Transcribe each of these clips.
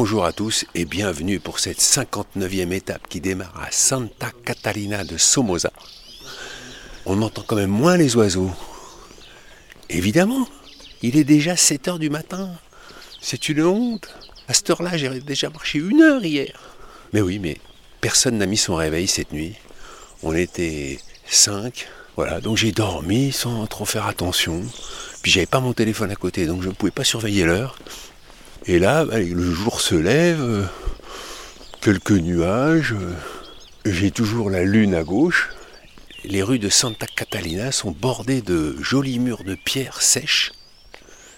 Bonjour à tous et bienvenue pour cette 59e étape qui démarre à Santa Catalina de Somoza. On entend quand même moins les oiseaux. Évidemment, il est déjà 7 heures du matin. C'est une honte. À cette heure-là, j'ai déjà marché une heure hier. Mais oui, mais personne n'a mis son réveil cette nuit. On était 5. Voilà, donc j'ai dormi sans trop faire attention. Puis j'avais pas mon téléphone à côté, donc je ne pouvais pas surveiller l'heure. Et là, bah, le jour se lève, euh, quelques nuages, euh, j'ai toujours la lune à gauche. Les rues de Santa Catalina sont bordées de jolis murs de pierre sèches.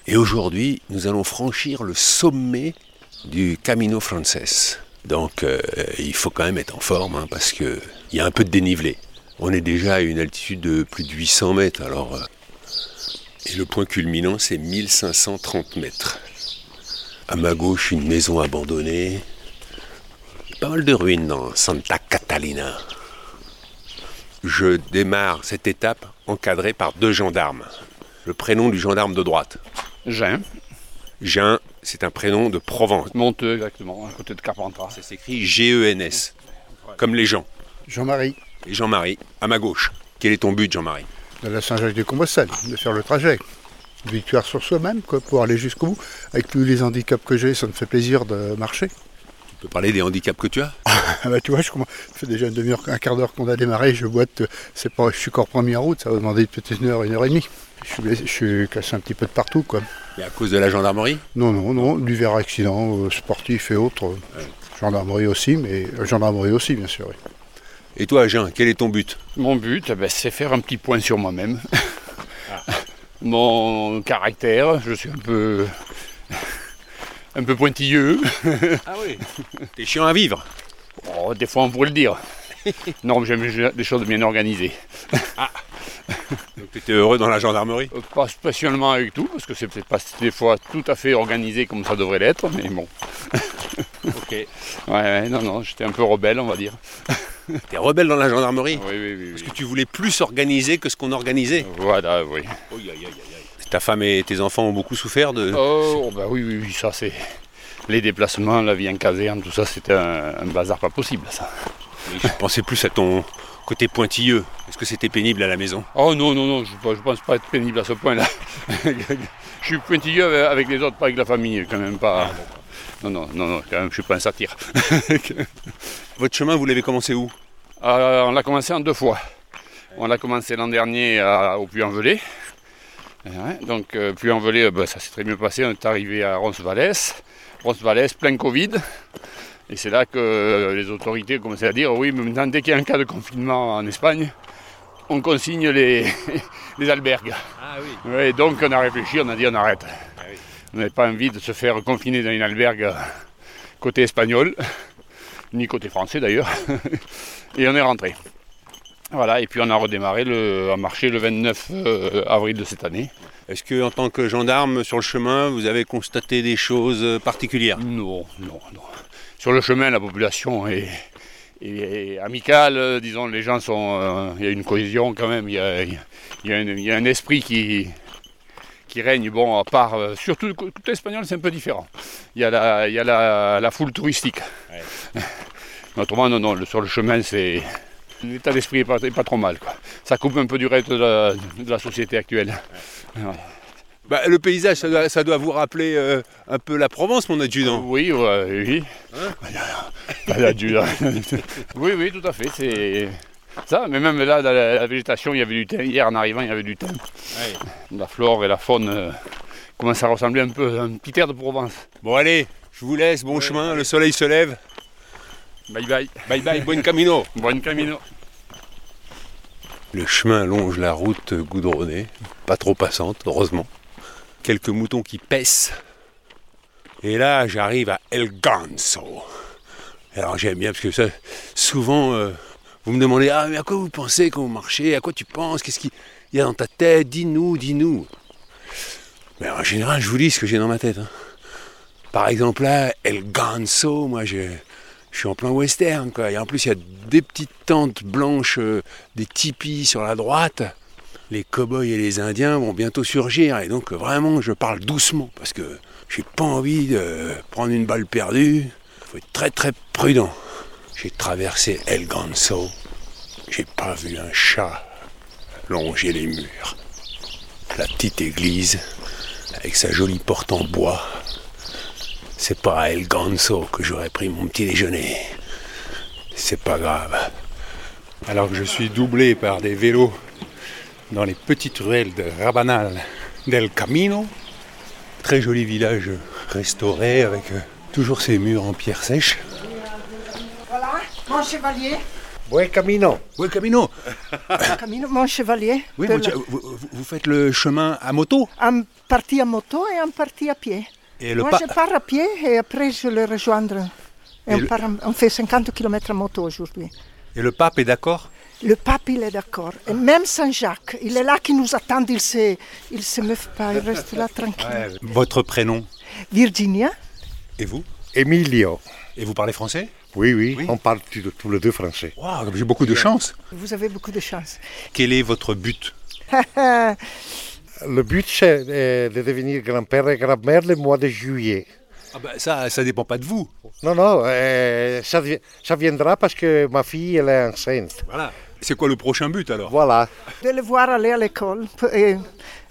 Et aujourd'hui, nous allons franchir le sommet du Camino Frances. Donc euh, il faut quand même être en forme hein, parce qu'il y a un peu de dénivelé. On est déjà à une altitude de plus de 800 mètres. Alors, et le point culminant, c'est 1530 mètres. À ma gauche, une maison abandonnée. Pas mal de ruines dans Santa Catalina. Je démarre cette étape encadrée par deux gendarmes. Le prénom du gendarme de droite. Jean. Jean, c'est un prénom de Provence. Monteux, exactement, à côté de Carpentras. Ça s'écrit G-E-N-S, comme les gens. Jean-Marie. Et Jean-Marie, à ma gauche. Quel est ton but, Jean-Marie? De la Saint-Jacques-de-Compostelle, de faire le trajet victoire sur soi-même, quoi, pour aller jusqu'au bout. Avec tous les handicaps que j'ai, ça me fait plaisir de marcher. Tu peux parler des handicaps que tu as? Ah bah, Tu vois, je fais déjà une demi-heure, un quart d'heure qu'on a démarré, je boite, c'est pas, je suis encore premier en route, ça va demander peut-être une heure, une heure et demie. Je suis, je suis cassé un petit peu de partout. Quoi. Et à cause de la gendarmerie? Non, non, non, l'hiver accident, euh, sportif et autres. Gendarmerie aussi, mais euh, gendarmerie aussi, bien sûr. Et toi, Jean, quel est ton but? Mon but, eh ben, c'est faire un petit point sur moi-même. Mon caractère. Je suis un peu. un peu pointilleux. Ah oui T'es chiant à vivre oh, Des fois on pourrait le dire. Non, j'aime des choses bien organisées. Ah Donc tu étais heureux dans la gendarmerie? Euh, Pas spécialement avec tout, parce que c'est peut-être pas des fois tout à fait organisé comme ça devrait l'être, mais bon. ok. Ouais, non, non, j'étais un peu rebelle, on va dire. T'es rebelle dans la gendarmerie Oui, oui, oui. Parce que tu voulais plus organiser que ce qu'on organisait Voilà, oui. Ta femme et tes enfants ont beaucoup souffert de... Oh, bah oui, oui, oui, ça c'est... Les déplacements, la vie en caserne, tout ça, c'était un, bazar pas possible, ça. je pensais plus à ton côté pointilleux. Est-ce que c'était pénible à la maison? Oh non, non, non, je ne pense pas être pénible à ce point-là. je suis pointilleux avec les autres, pas avec la famille, quand même pas... Ah, non, non, non, non, quand même, je suis pas un satire. Votre chemin, vous l'avez commencé où? Euh, On l'a commencé en deux fois. On l'a commencé l'an dernier au Puy-en-Velay. donc, euh, Puy-en-Velay, euh, ben, ça s'est très bien passé. On est arrivé à Roncesvalles. Roncesvalles, plein Covid. Et c'est là que les autorités ont commencé à dire oui, mais maintenant, dès qu'il y a un cas de confinement en Espagne, on consigne les, les albergues. Ah oui. donc on a réfléchi, on a dit on arrête. On n'avait pas envie de se faire confiner dans une albergue côté espagnol, ni côté français d'ailleurs. et on est rentré. Voilà, et puis on a redémarré le, à marcher le 29 euh, avril de cette année. Est-ce que en tant que gendarme sur le chemin, vous avez constaté des choses particulières? Non, non, non. Sur le chemin, la population est, amicale, disons, les gens sont. Euh, il y a une cohésion quand même, il y a un esprit qui, qui règne, bon, à part, euh, surtout côté espagnol, c'est un peu différent. Il y a la, il y a la, foule touristique. Autrement, non, non, sur le chemin, c'est. L'état d'esprit n'est pas, pas, trop mal. Quoi. Ça coupe un peu du reste de la, société actuelle. Bah, le paysage, ça doit, vous rappeler euh, un peu la Provence, mon adjudant. Oui, oui. Hein? Oui, oui, tout à fait. C'est ça, mais même là, dans la, végétation, il y avait du thym. Hier, en arrivant, il y avait du thym. La flore et la faune euh, commencent à ressembler un peu à un petit air de Provence. Bon, allez, je vous laisse, bon chemin, le soleil se lève. Bye bye. Bye bye, buen camino. Buen camino. Le chemin longe la route goudronnée, pas trop passante, heureusement. Quelques moutons qui pèsent. Et là, j'arrive à El Ganso. Alors j'aime bien parce que ça, souvent, euh, vous me demandez, ah, mais à quoi vous pensez quand vous marchez? À quoi tu penses? Qu'est-ce qu'il y a dans ta tête? Dis-nous, dis-nous. Mais en général, je vous dis ce que j'ai dans ma tête. Hein. Par exemple, là, El Ganso, moi, je, suis en plein western, quoi. Et en plus, il y a des petites tentes blanches, euh, des tipis sur la droite. Les cow-boys et les Indiens vont bientôt surgir. Et donc, vraiment, je parle doucement parce que J'ai pas envie de prendre une balle perdue. Faut être très très prudent. J'ai traversé El Ganso. J'ai pas vu un chat longer les murs. La petite église, avec sa jolie porte en bois. C'est pas à El Ganso que j'aurais pris mon petit déjeuner. C'est pas grave. Alors que je suis doublé par des vélos dans les petites ruelles de Rabanal del Camino. Très joli village restauré avec toujours ses murs en pierre sèche. Mon chevalier. Buen camino. Oui, Camino. Camino, mon chevalier. Oui, vous, la- vous- vous- vous faites le chemin à moto? Un parti à moto et un parti à pied. et le Moi, je pars à pied et après, je le rejoindre. Et Et on, le- part en- on fait 50 km à moto aujourd'hui. Et le pape est d'accord? Le pape, il est d'accord. Et même Saint-Jacques, il est là qui nous attend. Il se, il se meut pas, il reste là tranquille. Votre prénom? Virginia, Et vous? Emilio. Et vous parlez français? Oui, oui, Oui. on parle tous tous les deux français. Waouh, j'ai beaucoup de chance. vous avez beaucoup de chance. Quel est votre but? Le but, c'est euh, de devenir grand-père et grand-mère le mois de juillet. ah bah, Ça, ça dépend pas de vous. Non, non, euh, ça viendra parce que ma fille, elle est enceinte. Voilà. C'est quoi le prochain but alors? Voilà. de le voir aller à l'école et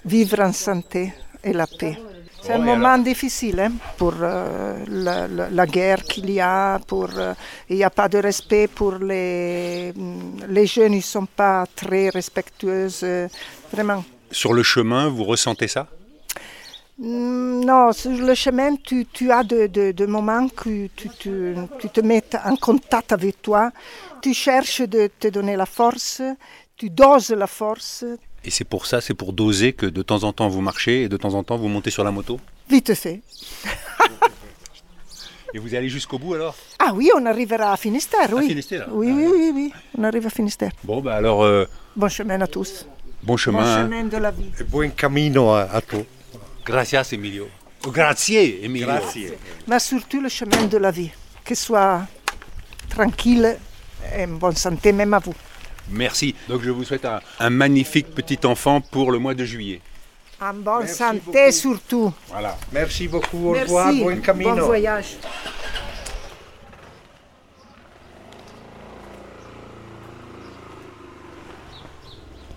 vivre en santé et la paix. C'est un et moment difficile hein, pour euh, la, la- la guerre qu'il y a, pour, euh, il n'y a pas de respect pour les, mm, les jeunes, ils ne sont pas très respectueux, euh, vraiment. Sur le chemin, vous ressentez ça? Mm, Non, sur le chemin, tu, tu as des de, de moments que tu, tu- tu te mets en contact avec toi, tu cherches de te donner la force, tu doses la force, Et c'est pour ça, c'est pour doser que de temps en temps vous marchez et de temps en temps vous montez sur la moto vite fait. Et vous allez jusqu'au bout alors? Ah oui, on arrivera à Finistère, oui. Finistère, Oui, ah, oui, oui, oui, on arrive à Finistère. Bon, bah alors, euh, Bon chemin à tous. bon Bon chemin. hein. chemin de la vie. Et buen camino à, à tout. Gracias, Emilio. Grazie, Emilio. Grazie. Mais surtout le chemin de la vie. Que soit tranquille et en bonne santé, même à vous. Merci. Donc je vous souhaite un, un magnifique petit enfant pour le mois de juillet. En bonne Merci santé beaucoup. surtout. Voilà. Merci beaucoup, au Merci. revoir, camino. Bon voyage.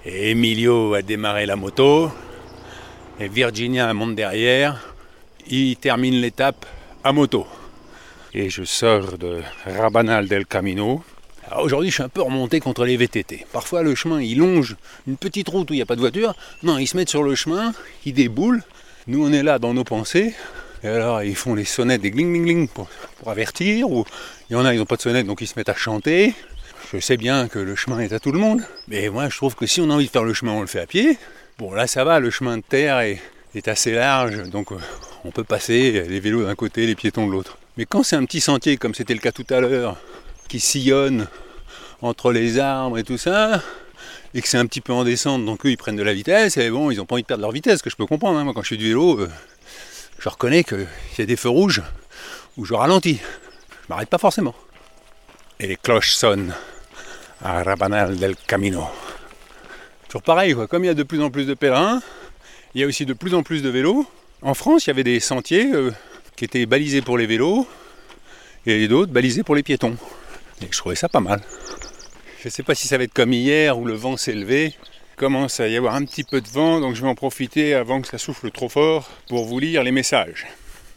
Et Emilio a démarré la moto. Et Virginia monte derrière. Il termine l'étape à moto. Et je sors de Rabanal del Camino. Alors Aujourd'hui, je suis un peu remonté contre les VTT. Parfois, le chemin, il longe une petite route où il n'y a pas de voiture. Non, ils se mettent sur le chemin, ils déboulent. Nous, on est là dans nos pensées. Et alors, ils font les sonnettes, des gling gling gling pour, avertir. Ou il y en a, ils n'ont pas de sonnette, donc ils se mettent à chanter. Je sais bien que le chemin est à tout le monde, mais moi je trouve que si on a envie de faire le chemin, on le fait à pied. Bon là ça va, le chemin de terre est, est assez large, donc euh, on peut passer les vélos d'un côté, les piétons de l'autre. Mais quand c'est un petit sentier, comme c'était le cas tout à l'heure, qui sillonne entre les arbres et tout ça, et que c'est un petit peu en descente, donc eux ils prennent de la vitesse, et bon, ils n'ont pas envie de perdre leur vitesse, que je peux comprendre. hein. Moi quand je fais du vélo, euh, je reconnais qu'il y a des feux rouges où je ralentis. Je m'arrête pas forcément. Et les cloches sonnent à Rabanal del Camino. Toujours pareil, quoi. comme il y a de plus en plus de pèlerins, il y a aussi de plus en plus de vélos. En France, il y avait des sentiers euh, qui étaient balisés pour les vélos et d'autres balisés pour les piétons. Et je trouvais ça pas mal. Je ne sais pas si ça va être comme hier où le vent s'est levé. Il commence à y avoir un petit peu de vent, donc je vais en profiter avant que ça souffle trop fort pour vous lire les messages.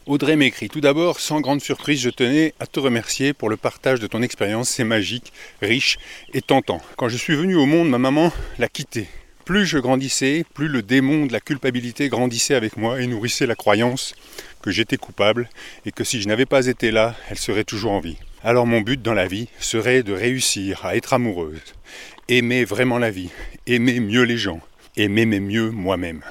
Audrey m'écrit Tout d'abord, sans grande surprise, je tenais à te remercier pour le partage de ton expérience. C'est magique, riche et tentant. Quand je suis venu au monde, ma maman l'a quitté. Plus je grandissais, plus le démon de la culpabilité grandissait avec moi et nourrissait la croyance que j'étais coupable et que si je n'avais pas été là, elle serait toujours en vie. Alors mon but dans la vie serait de réussir à être amoureuse, aimer vraiment la vie, aimer mieux les gens, et m'aimer mieux moi-même.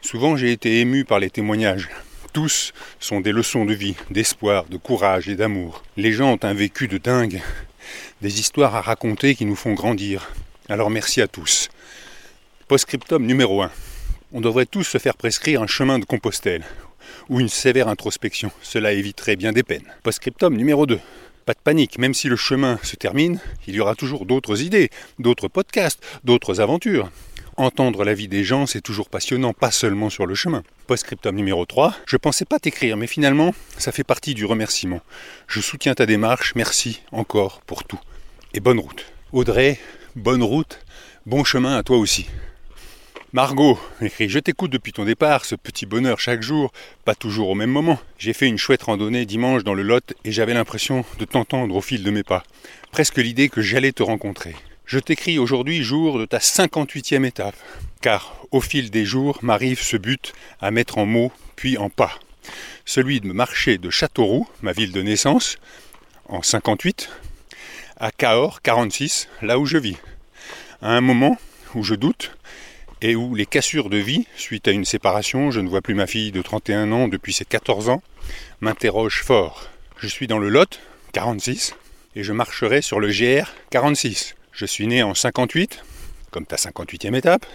Souvent j'ai été ému par les témoignages. Tous sont des leçons de vie, d'espoir, de courage et d'amour. Les gens ont un vécu de dingue, des histoires à raconter qui nous font grandir. Alors merci à tous. Postscriptum numéro 1. On devrait tous se faire prescrire un chemin de Compostelle ou une sévère introspection. Cela éviterait bien des peines. Postscriptum numéro 2. Pas de panique, même si le chemin se termine, il y aura toujours d'autres idées, d'autres podcasts, d'autres aventures. entendre la vie des gens, c'est toujours passionnant, pas seulement sur le chemin. Postscriptum numéro 3, je pensais pas t'écrire, mais finalement, ça fait partie du remerciement. Je soutiens ta démarche, merci encore pour tout. Et bonne route. Audrey, bonne route, bon chemin à toi aussi. Margot, écrit Je t'écoute depuis ton départ, ce petit bonheur chaque jour, pas toujours au même moment. J'ai fait une chouette randonnée dimanche dans le Lot et j'avais l'impression de t'entendre au fil de mes pas. Presque l'idée que j'allais te rencontrer. Je t'écris aujourd'hui jour de ta 58e étape, car au fil des jours m'arrive ce but à mettre en mots puis en pas. Celui de marcher de Châteauroux, ma ville de naissance, en 58, à Cahors, 46, là où je vis. À un moment où je doute, et où les cassures de vie, suite à une séparation, je ne vois plus ma fille de 31 ans depuis ses 14 ans, m'interrogent fort. Je suis dans le Lot, 46, et je marcherai sur le GR 46. Je suis né en 58, comme ta 58e étape.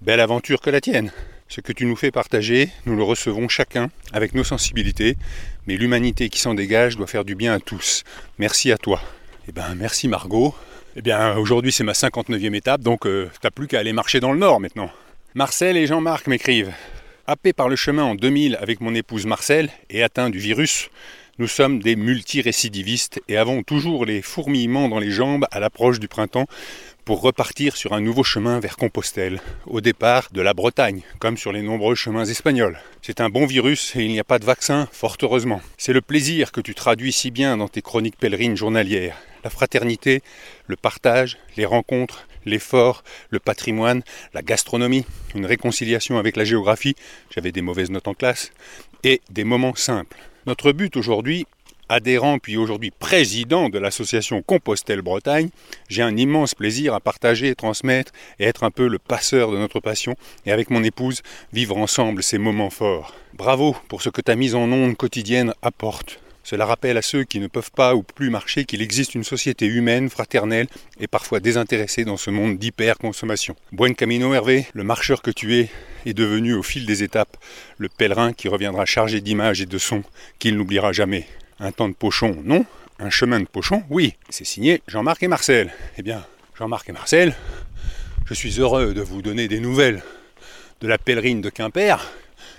Belle aventure que la tienne. Ce que tu nous fais partager, nous le recevons chacun avec nos sensibilités, mais l'humanité qui s'en dégage doit faire du bien à tous. Merci à toi. Eh ben merci Margot. Eh bien, aujourd'hui c'est ma 59e étape, donc euh, t'as plus qu'à aller marcher dans le nord maintenant. Marcel et Jean-Marc m'écrivent. Happé par le chemin en 2000 avec mon épouse Marcel et atteint du virus, nous sommes des multirécidivistes et avons toujours les fourmillements dans les jambes à l'approche du printemps pour repartir sur un nouveau chemin vers Compostelle, au départ de la Bretagne, comme sur les nombreux chemins espagnols. C'est un bon virus et il n'y a pas de vaccin, fort heureusement. C'est le plaisir que tu traduis si bien dans tes chroniques pèlerines journalières la fraternité, le partage, les rencontres, l'effort, le patrimoine, la gastronomie, une réconciliation avec la géographie, j'avais des mauvaises notes en classe, et des moments simples. Notre but aujourd'hui, adhérent puis aujourd'hui président de l'association Compostelle Bretagne, j'ai un immense plaisir à partager, transmettre et être un peu le passeur de notre passion et avec mon épouse vivre ensemble ces moments forts. Bravo pour ce que ta mise en onde quotidienne apporte. Cela rappelle à ceux qui ne peuvent pas ou plus marcher qu'il existe une société humaine, fraternelle et parfois désintéressée dans ce monde d'hyper-consommation. Buen camino Hervé, le marcheur que tu es, est devenu au fil des étapes le pèlerin qui reviendra chargé d'images et de sons qu'il n'oubliera jamais. Un temps de pochon, non. Un chemin de pochon, oui. C'est signé Jean-Marc et Marcel. Eh bien, Jean-Marc et Marcel, je suis heureux de vous donner des nouvelles de la pèlerine de Quimper,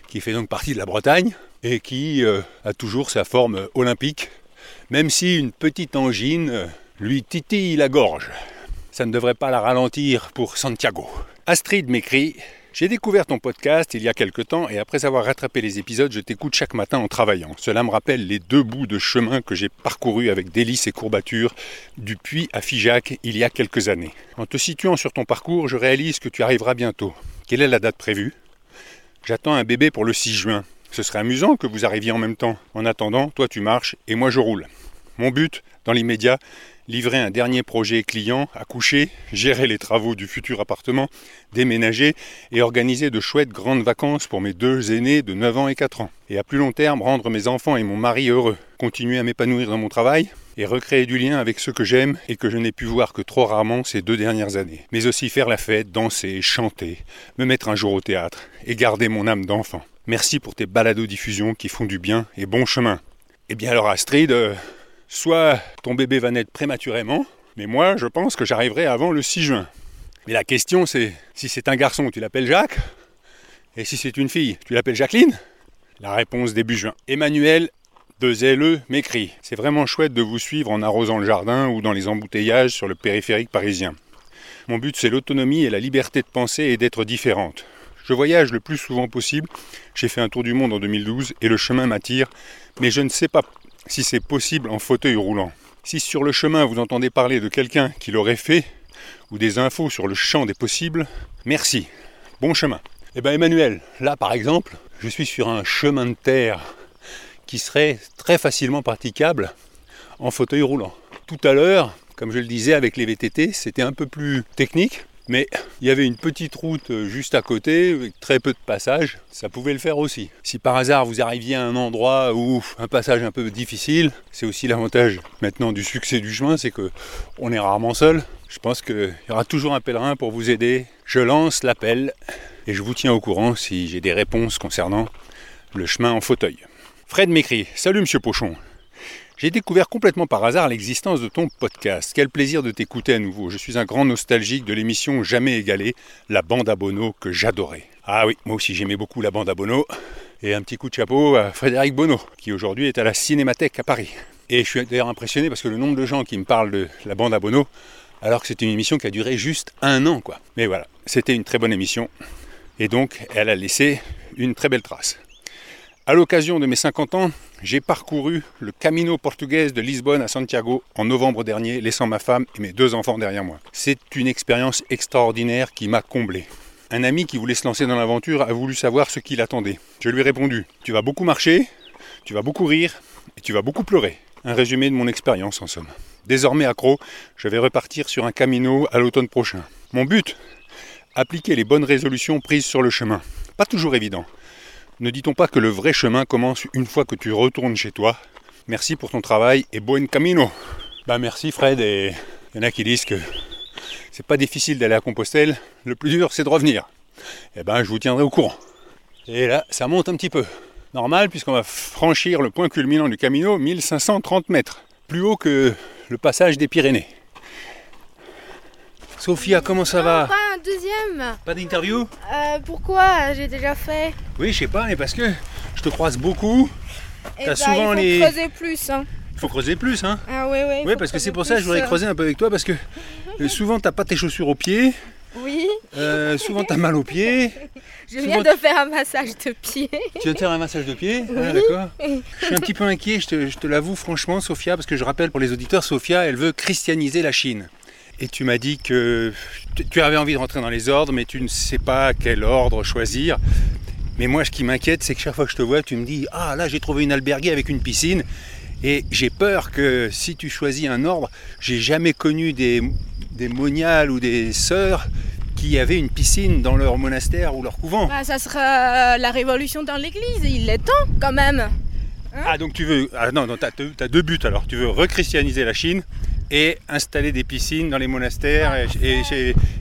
qui fait donc partie de la Bretagne, et qui euh, a toujours sa forme olympique, même si une petite angine euh, lui titille la gorge. Ça ne devrait pas la ralentir pour Santiago. Astrid m'écrit j'ai découvert ton podcast il y a quelque temps et après avoir rattrapé les épisodes, je t'écoute chaque matin en travaillant. Cela me rappelle les deux bouts de chemin que j'ai parcourus avec délices et courbatures du Puy à Figeac il y a quelques années. En te situant sur ton parcours, je réalise que tu arriveras bientôt. Quelle est la date prévue? J'attends un bébé pour le 6 juin. Ce serait amusant que vous arriviez en même temps. En attendant, toi tu marches et moi je roule. Mon but, dans l'immédiat, livrer un dernier projet client, accoucher, gérer les travaux du futur appartement, déménager et organiser de chouettes grandes vacances pour mes deux aînés de 9 ans et 4 ans. Et à plus long terme, rendre mes enfants et mon mari heureux, continuer à m'épanouir dans mon travail et recréer du lien avec ceux que j'aime et que je n'ai pu voir que trop rarement ces deux dernières années. Mais aussi faire la fête, danser, chanter, me mettre un jour au théâtre et garder mon âme d'enfant. Merci pour tes balados-diffusions qui font du bien et bon chemin. Eh bien alors Astrid, euh, soit ton bébé va naître prématurément, mais moi je pense que j'arriverai avant le 6 juin. Mais la question c'est, si c'est un garçon, tu l'appelles Jacques? Et si c'est une fille, tu l'appelles Jacqueline? La réponse début juin. Emmanuel de ZLE m'écrit C'est vraiment chouette de vous suivre en arrosant le jardin ou dans les embouteillages sur le périphérique parisien. Mon but c'est l'autonomie et la liberté de penser et d'être différente. Je voyage le plus souvent possible. J'ai fait un tour du monde en 2012 et le chemin m'attire, mais je ne sais pas si c'est possible en fauteuil roulant. Si sur le chemin vous entendez parler de quelqu'un qui l'aurait fait, ou des infos sur le champ des possibles, merci. Bon chemin. Eh bien Emmanuel, là par exemple, je suis sur un chemin de terre qui serait très facilement praticable en fauteuil roulant. Tout à l'heure, comme je le disais avec les VTT, c'était un peu plus technique. Mais il y avait une petite route euh, juste à côté, avec très peu de passages, ça pouvait le faire aussi. Si par hasard vous arriviez à un endroit où un passage un peu difficile, c'est aussi l'avantage maintenant du succès du chemin, c'est que on est rarement seul. Je pense qu'il y aura toujours un pèlerin pour vous aider. Je lance l'appel et je vous tiens au courant si j'ai des réponses concernant le chemin en fauteuil. Fred m'écrit Salut Monsieur Pochon. J'ai découvert complètement par hasard l'existence de ton podcast. Quel plaisir de t'écouter à nouveau. Je suis un grand nostalgique de l'émission jamais égalée, la bande à Bono, que j'adorais. Ah oui, moi aussi j'aimais beaucoup la bande à Bono. Et un petit coup de chapeau à Frédéric Bono, qui aujourd'hui est à la Cinémathèque à Paris. Et je suis d'ailleurs impressionné parce que le nombre de gens qui me parlent de la bande à Bono, alors que c'est une émission qui a duré juste un an, quoi. Mais voilà, c'était une très bonne émission. Et donc, elle a laissé une très belle trace. À l'occasion de mes 50 ans, j'ai parcouru le Camino portugais de Lisbonne à Santiago en novembre dernier, laissant ma femme et mes deux enfants derrière moi. C'est une expérience extraordinaire qui m'a comblé. Un ami qui voulait se lancer dans l'aventure a voulu savoir ce qu'il attendait. Je lui ai répondu Tu vas beaucoup marcher, tu vas beaucoup rire et tu vas beaucoup pleurer. Un résumé de mon expérience en somme. Désormais accro, je vais repartir sur un camino à l'automne prochain. Mon but Appliquer les bonnes résolutions prises sur le chemin. Pas toujours évident. Ne dit-on pas que le vrai chemin commence une fois que tu retournes chez toi Merci pour ton travail et bon camino. Bah merci Fred et il y en a qui disent que c'est pas difficile d'aller à Compostelle, le plus dur c'est de revenir. Eh ben je vous tiendrai au courant. Et là, ça monte un petit peu. Normal puisqu'on va franchir le point culminant du Camino, 1530 mètres. Plus haut que le passage des Pyrénées. Sophia, comment ça va Pas un deuxième Pas d'interview Euh, Pourquoi J'ai déjà fait. Oui, je sais pas, mais parce que je te croise beaucoup. Eh T'as ben, souvent il faut les- creuser plus. Hein. Il faut creuser plus, hein Ah oui, oui. Oui, parce que c'est pour ça que je voudrais creuser un peu avec toi, parce que euh, souvent t'as pas tes chaussures aux pieds, Oui, euh, souvent t'as mal aux pieds. je Souvent- viens de faire un massage de pied. Tu viens de faire un massage de pied Ah, D'accord. Je suis un petit peu inquiet, je te, je te l'avoue franchement, Sophia, parce que je rappelle pour les auditeurs, Sophia, elle veut christianiser la Chine. Et tu m'as dit que tu- avais envie de rentrer dans les ordres, mais tu ne sais pas quel ordre choisir. Mais moi, ce qui m'inquiète, c'est que chaque fois que je te vois, tu me dis Ah, là, j'ai trouvé une alberguée avec une piscine. Et j'ai peur que si tu choisis un ordre, j'ai jamais connu des, des moniales ou des sœurs qui avaient une piscine dans leur monastère ou leur couvent. Bah, ça sera la révolution dans l'église. Il est temps quand même. Ah donc tu veux ah non non t'as t'as deux buts alors tu veux rechristianiser la Chine et installer des piscines dans les monastères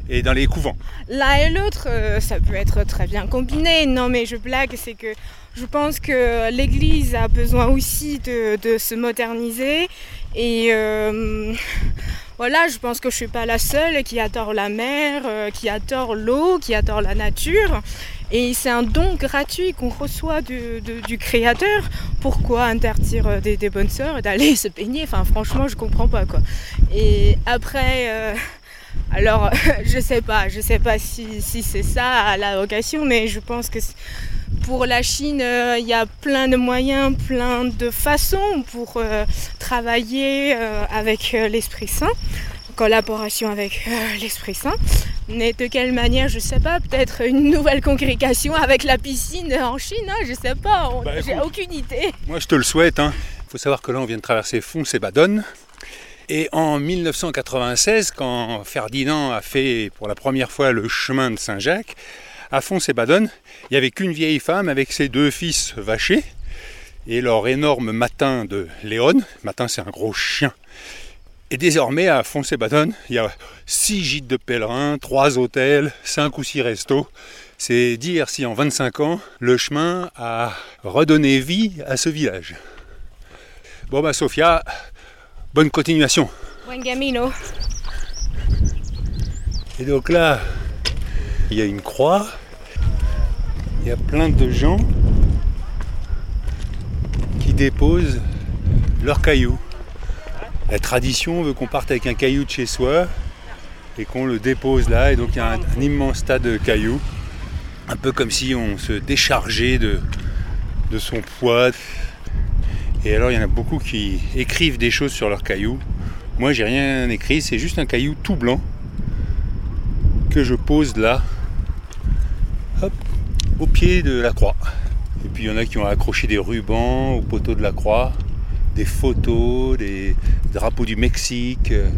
et, dans les couvents. L'un et l'autre, euh, ça peut être très bien combiné. Non, mais je blague, c'est que je pense que l'Église a besoin aussi de, se moderniser. Et euh, voilà, je pense que je suis pas la seule qui adore la mer, euh, qui adore l'eau, qui adore la nature. Et c'est un don gratuit qu'on reçoit du, Créateur. Pourquoi interdire euh, des, bonnes sœurs d'aller se baigner? Enfin, franchement, je comprends pas quoi. Et après. euh, alors, je sais pas, je sais pas si, c'est ça la vocation, mais je pense que pour la Chine, euh, il y a plein de moyens, plein de façons pour travailler avec l'Esprit Saint, collaboration avec euh, l'Esprit Saint. Mais de quelle manière, je sais pas, peut-être une nouvelle congrégation avec la piscine en Chine, hein, je sais pas, Bah, j'ai aucune idée. Moi je te le souhaite. Il faut savoir que là on vient de traverser Fons-et-Badonne. Et en 1996, quand Ferdinand a fait pour la première fois le chemin de Saint-Jacques, à Fons-et-Badonne, il n'y avait qu'une vieille femme avec ses deux fils vachés et leur énorme matin de Léon. Matin c'est un gros chien. Et désormais, à Fons-et-Badonne, il y a six gîtes de pèlerins, trois hôtels, cinq ou six restos. C'est dire si en 25 ans, le chemin a redonné vie à ce village. Bon bah Sofia, bonne continuation. Buen camino. Et donc là, il y a une croix, il y a plein de gens qui déposent leurs cailloux. La tradition veut qu'on parte avec un caillou de chez soi et qu'on le dépose là. Et donc il y a un, immense tas de cailloux, un peu comme si on se déchargeait de, son poids. Et alors il y en a beaucoup qui écrivent des choses sur leurs cailloux. Moi j'ai rien écrit, c'est juste un caillou tout blanc que je pose là, au pied de la croix. Et puis il y en a qui ont accroché des rubans au poteau de la croix, des photos, des drapeaux du Mexique. euh,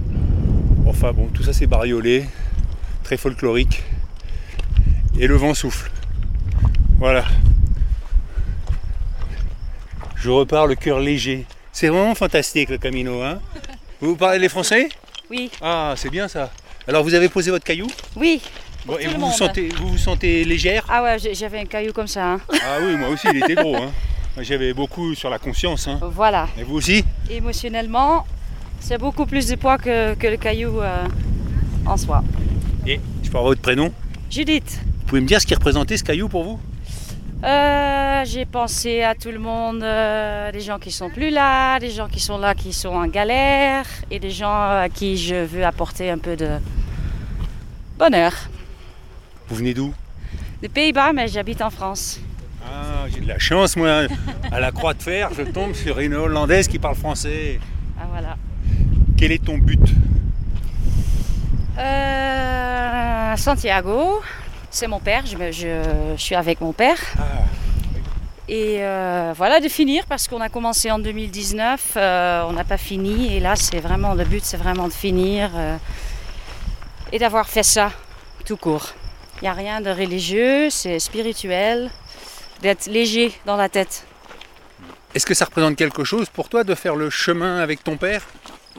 Enfin bon, tout ça c'est bariolé, très folklorique. Et le vent souffle. Voilà. Je repars le cœur léger. C'est vraiment fantastique le Camino, hein Vous parlez les français? Oui, Ah, c'est bien ça. Alors vous avez posé votre caillou? Oui. Bon, et vous vous, sentez, vous vous sentez légère? Ah ouais, j'avais un caillou comme ça. hein. Ah oui, moi aussi, il était gros. Hein. J'avais beaucoup sur la conscience. Hein. Voilà. Et vous aussi? Émotionnellement, c'est beaucoup plus de poids que, que le caillou euh, en soi. Et je peux avoir votre prénom Judith, Vous pouvez me dire ce qui représentait ce caillou pour vous euh, j'ai pensé à tout le monde, euh, des gens qui sont plus là, des gens qui sont là qui sont en galère et des gens à qui je veux apporter un peu de bonheur. Vous venez d'où Des Pays-Bas, mais j'habite en France. Ah, j'ai de la chance, moi. À la Croix de Fer, je tombe sur une Hollandaise qui parle français. Ah voilà. Quel est ton but Euh, Santiago, c'est mon père, je, me- je- je suis avec mon père. Et euh, voilà, de finir parce qu'on a commencé en 2019, euh, on n'a pas fini. Et là, c'est vraiment le but, c'est vraiment de finir euh, et d'avoir fait ça tout court. Il n'y a rien de religieux, c'est spirituel, d'être léger dans la tête. Est-ce que ça représente quelque chose pour toi de faire le chemin avec ton père?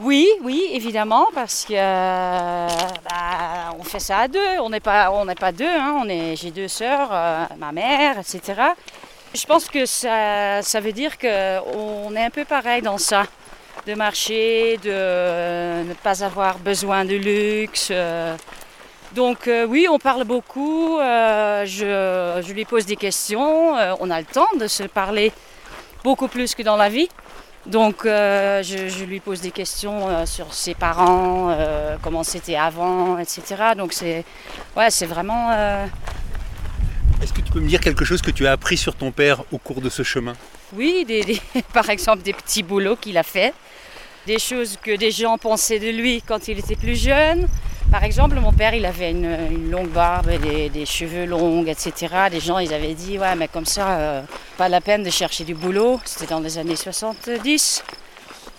Oui, oui, évidemment, parce que euh, bah, on fait ça à deux. On n'est pas, on n'est pas deux. hein, On est, j'ai deux sœurs, euh, ma mère, etc. Je pense que ça, ça veut dire qu'on est un peu pareil dans ça, de marcher, de euh, ne pas avoir besoin de luxe. Donc oui, on parle beaucoup. je, lui pose des questions. on a le temps de se parler beaucoup plus que dans la vie. Donc euh, je, je lui pose des questions euh, sur ses parents, euh, comment c'était avant, etc. Donc c'est ouais, c'est vraiment Est-ce que tu peux me dire quelque chose que tu as appris sur ton père au cours de ce chemin? Oui, des, des- par exemple des petits boulots qu'il a fait, des choses que des gens pensaient de lui quand il était plus jeune. Par exemple, mon père, il avait une, longue barbe, des, cheveux longs, etc. Des gens, ils avaient dit, ouais, mais comme ça, euh, pas la peine de chercher du boulot. C'était dans les années 70.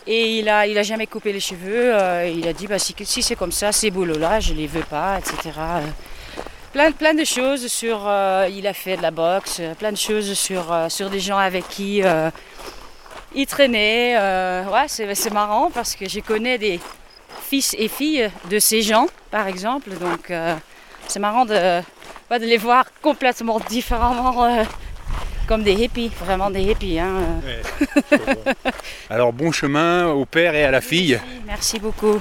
Et il a, il a jamais coupé les cheveux. euh, il a dit, bah, si, si c'est comme ça, ces boulots-là, je les veux pas, etc. Euh, Plein, plein de choses sur. il a fait de la boxe, plein de choses sur, sur des gens avec qui il traînait. ouais, c'est marrant parce que je connais des fils et filles de ces gens, par exemple. Donc euh, c'est marrant de, les voir complètement différemment, euh, comme des hippies, vraiment des hippies. hein. Alors bon chemin au père et à la fille. Merci beaucoup.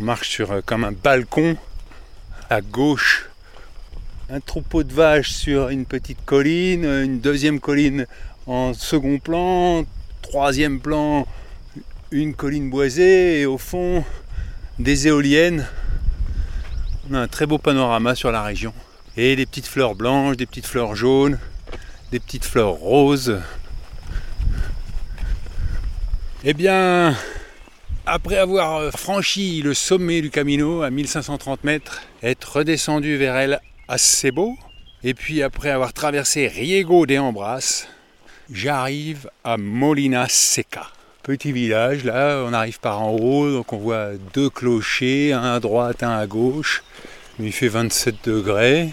On marche sur euh, comme un balcon à gauche. Un troupeau de vaches sur une petite colline, une deuxième colline en second plan, troisième plan, une colline boisée et au fond des éoliennes. On a un très beau panorama sur la région. Et des petites fleurs blanches, des petites fleurs jaunes, des petites fleurs roses. Eh bien, après avoir franchi le sommet du Camino à 1530 mètres, être redescendu vers El Acebo, et puis après avoir traversé Riego de Ambras, j'arrive à Molina Seca. Petit village, là, on arrive par en haut, donc on voit deux clochers, un à droite, un à gauche. Il fait 27 degrés,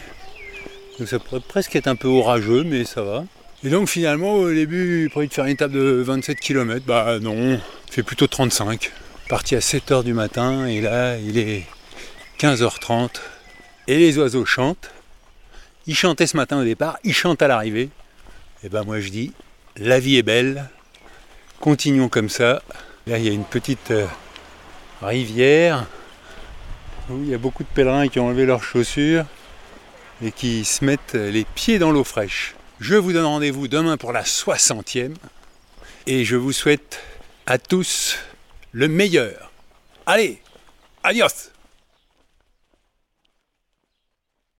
donc ça pourrait presque être un peu orageux, mais ça va. Et donc finalement, au début, prévu de faire une étape de 27 km, bah non, il fait plutôt 35 parti à 7h du matin et là il est 15h30 et les oiseaux chantent. Ils chantaient ce matin au départ, ils chantent à l'arrivée. Et ben moi je dis, la vie est belle, continuons comme ça. Là il y a une petite euh, rivière où il y a beaucoup de pèlerins qui ont enlevé leurs chaussures et qui se mettent les pieds dans l'eau fraîche. Je vous donne rendez-vous demain pour la 60e et je vous souhaite à tous le meilleur. Allez, adios